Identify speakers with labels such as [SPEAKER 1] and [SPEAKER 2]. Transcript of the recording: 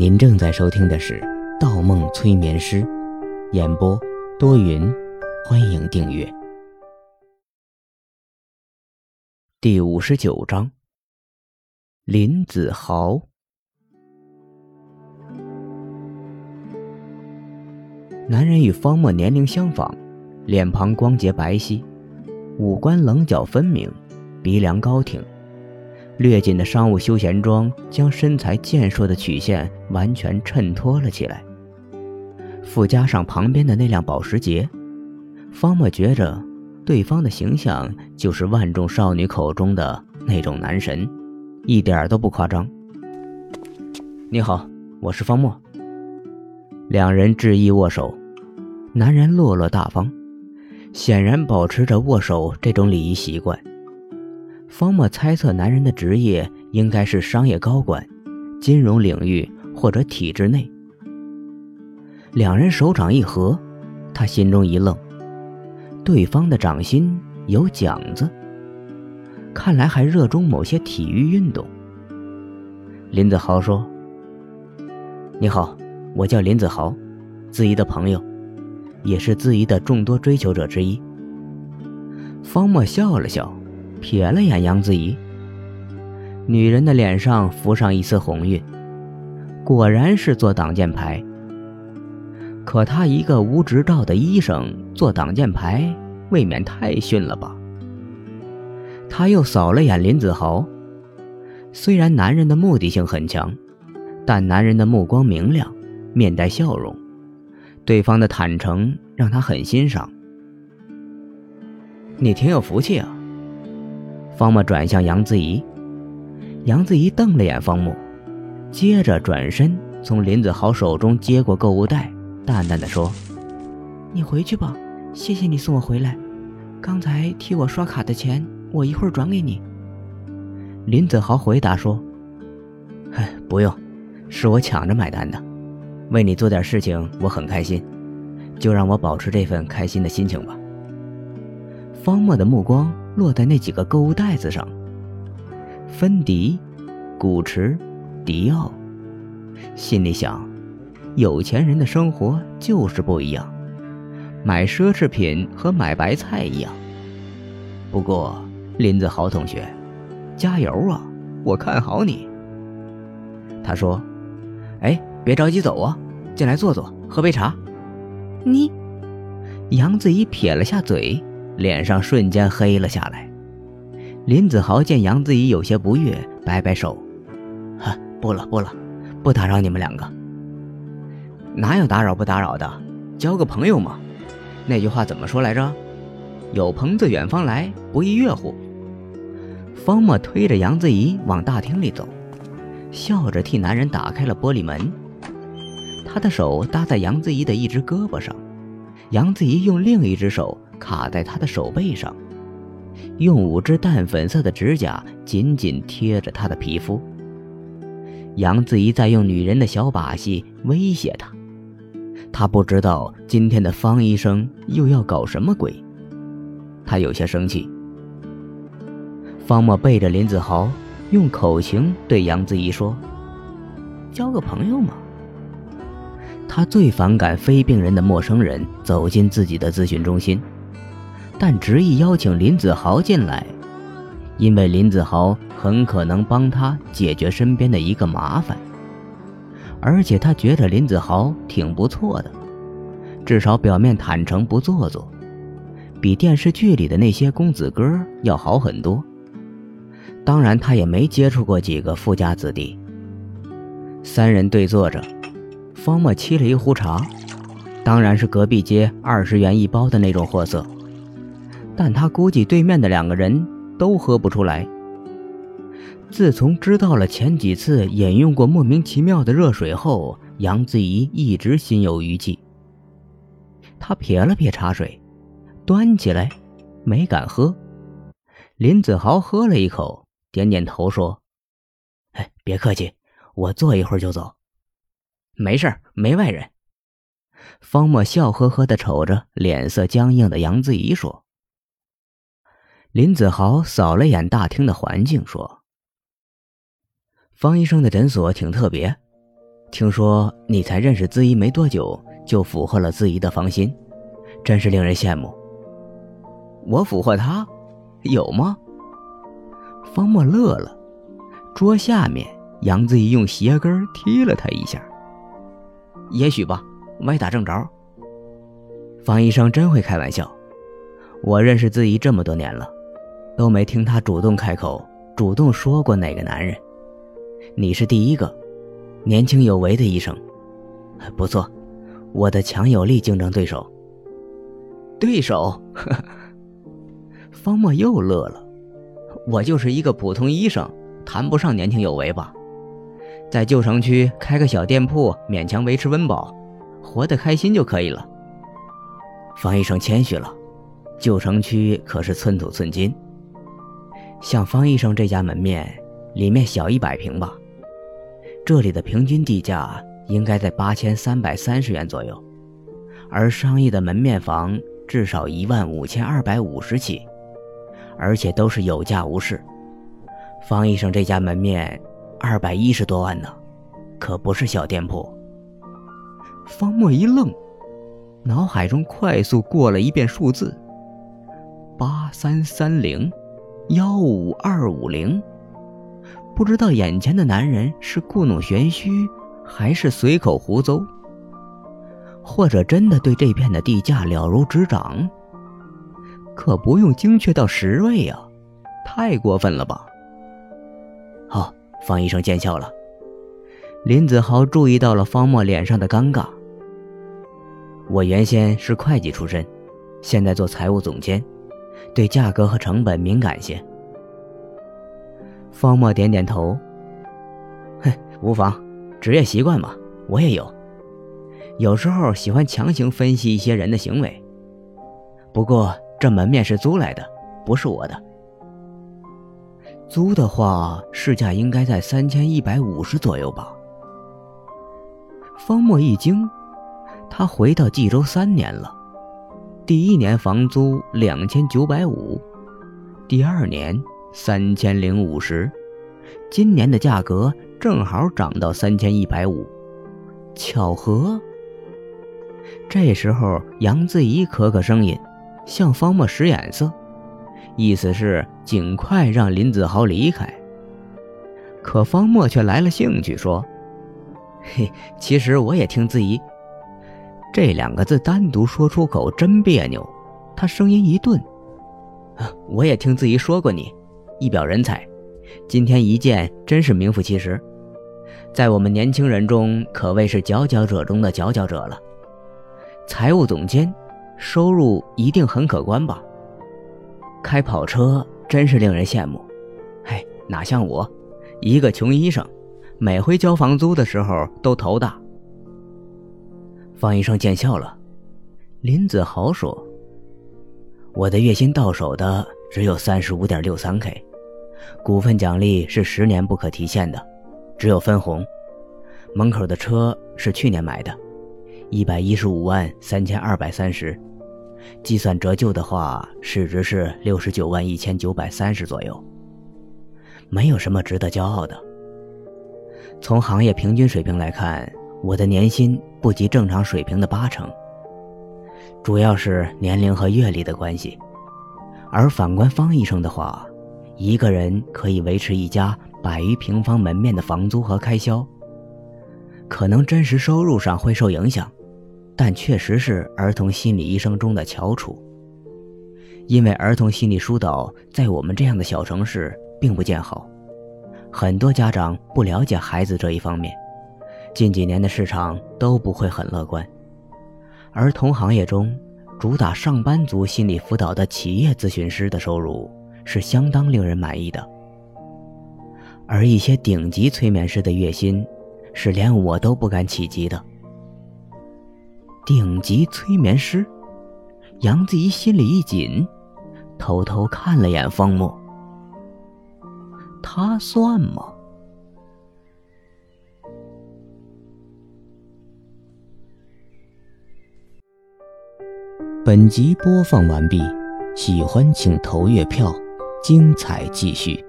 [SPEAKER 1] 您正在收听的是《盗梦催眠师》，演播多云，欢迎订阅。第五十九章，林子豪。男人与方墨年龄相仿，脸庞光洁白皙，五官棱角分明，鼻梁高挺。略紧的商务休闲装将身材健硕的曲线完全衬托了起来。附加上旁边的那辆保时捷，方墨觉着对方的形象就是万众少女口中的那种男神，一点都不夸张。你好，我是方墨。两人致意握手，男人落落大方，显然保持着握手这种礼仪习惯。方墨猜测，男人的职业应该是商业高管、金融领域或者体制内。两人手掌一合，他心中一愣，对方的掌心有茧子，看来还热衷某些体育运动。林子豪说：“你好，我叫林子豪，子怡的朋友，也是子怡的众多追求者之一。”方墨笑了笑。瞥了眼杨子怡，女人的脸上浮上一丝红晕，果然是做挡箭牌。可她一个无执照的医生做挡箭牌，未免太逊了吧？他又扫了眼林子豪，虽然男人的目的性很强，但男人的目光明亮，面带笑容，对方的坦诚让他很欣赏。你挺有福气啊！方墨转向杨子怡，杨子怡瞪了眼方墨，接着转身从林子豪手中接过购物袋，淡淡的说：“你回去吧，谢谢你送我回来。刚才替我刷卡的钱，我一会儿转给你。”林子豪回答说：“嗨，不用，是我抢着买单的，为你做点事情我很开心，就让我保持这份开心的心情吧。”方墨的目光。落在那几个购物袋子上。芬迪、古驰、迪奥，心里想：有钱人的生活就是不一样，买奢侈品和买白菜一样。不过，林子豪同学，加油啊！我看好你。他说：“哎，别着急走啊，进来坐坐，喝杯茶。”你，杨子怡撇了下嘴。脸上瞬间黑了下来。林子豪见杨子怡有些不悦，摆摆手：“哈，不了不了，不打扰你们两个。哪有打扰不打扰的？交个朋友嘛。那句话怎么说来着？有朋自远方来，不亦乐乎。”方墨推着杨子怡往大厅里走，笑着替男人打开了玻璃门。他的手搭在杨子怡的一只胳膊上，杨子怡用另一只手。卡在他的手背上，用五只淡粉色的指甲紧紧贴着他的皮肤。杨子怡在用女人的小把戏威胁他，他不知道今天的方医生又要搞什么鬼，他有些生气。方墨背着林子豪，用口型对杨子怡说：“交个朋友嘛。”他最反感非病人的陌生人走进自己的咨询中心。但执意邀请林子豪进来，因为林子豪很可能帮他解决身边的一个麻烦，而且他觉得林子豪挺不错的，至少表面坦诚不做作，比电视剧里的那些公子哥要好很多。当然，他也没接触过几个富家子弟。三人对坐着，方墨沏了一壶茶，当然是隔壁街二十元一包的那种货色。但他估计对面的两个人都喝不出来。自从知道了前几次饮用过莫名其妙的热水后，杨子怡一直心有余悸。他撇了撇茶水，端起来，没敢喝。林子豪喝了一口，点点头说：“哎，别客气，我坐一会儿就走。没事没外人。”方墨笑呵呵地瞅着脸色僵硬的杨子怡说。林子豪扫了眼大厅的环境，说：“方医生的诊所挺特别，听说你才认识资怡没多久，就俘获了资怡的芳心，真是令人羡慕。我俘获她，有吗？方墨乐了。桌下面，杨子怡用鞋跟踢了他一下。也许吧，歪打正着。方医生真会开玩笑。我认识子怡这么多年了，都没听他主动开口，主动说过哪个男人。你是第一个，年轻有为的医生，不错，我的强有力竞争对手。对手？方墨又乐了。我就是一个普通医生。谈不上年轻有为吧，在旧城区开个小店铺，勉强维持温饱，活得开心就可以了。方医生谦虚了，旧城区可是寸土寸金。像方医生这家门面，里面小一百平吧，这里的平均地价应该在八千三百三十元左右，而商业的门面房至少一万五千二百五十起，而且都是有价无市。方医生这家门面，二百一十多万呢，可不是小店铺。方墨一愣，脑海中快速过了一遍数字：八三三零，幺五二五零。不知道眼前的男人是故弄玄虚，还是随口胡诌，或者真的对这片的地价了如指掌？可不用精确到十位呀，太过分了吧！好，方医生见笑了。林子豪注意到了方墨脸上的尴尬。我原先是会计出身，现在做财务总监，对价格和成本敏感些。方墨点点头。嘿，无妨，职业习惯嘛，我也有。有时候喜欢强行分析一些人的行为。不过这门面是租来的，不是我的。租的话，市价应该在三千一百五十左右吧。方墨一惊，他回到冀州三年了，第一年房租两千九百五，第二年三千零五十，今年的价格正好涨到三千一百五，巧合。这时候，杨子怡咳咳声音，向方墨使眼色。意思是尽快让林子豪离开。可方墨却来了兴趣，说：“嘿，其实我也听自怡。”这两个字单独说出口真别扭。他声音一顿：“我也听自怡说过你，一表人才。今天一见，真是名副其实，在我们年轻人中可谓是佼佼者中的佼佼者了。财务总监，收入一定很可观吧？”开跑车真是令人羡慕，嘿，哪像我，一个穷医生，每回交房租的时候都头大。方医生见笑了，林子豪说：“我的月薪到手的只有三十五点六三 K，股份奖励是十年不可提现的，只有分红。门口的车是去年买的，一百一十五万三千二百三十。”计算折旧的话，市值是六十九万一千九百三十左右，没有什么值得骄傲的。从行业平均水平来看，我的年薪不及正常水平的八成，主要是年龄和阅历的关系。而反观方医生的话，一个人可以维持一家百余平方门面的房租和开销，可能真实收入上会受影响。但确实是儿童心理医生中的翘楚，因为儿童心理疏导在我们这样的小城市并不见好，很多家长不了解孩子这一方面，近几年的市场都不会很乐观。而同行业中主打上班族心理辅导的企业咨询师的收入是相当令人满意的，而一些顶级催眠师的月薪是连我都不敢企及的。顶级催眠师，杨子怡心里一紧，偷偷看了眼方墨。他算吗？本集播放完毕，喜欢请投月票，精彩继续。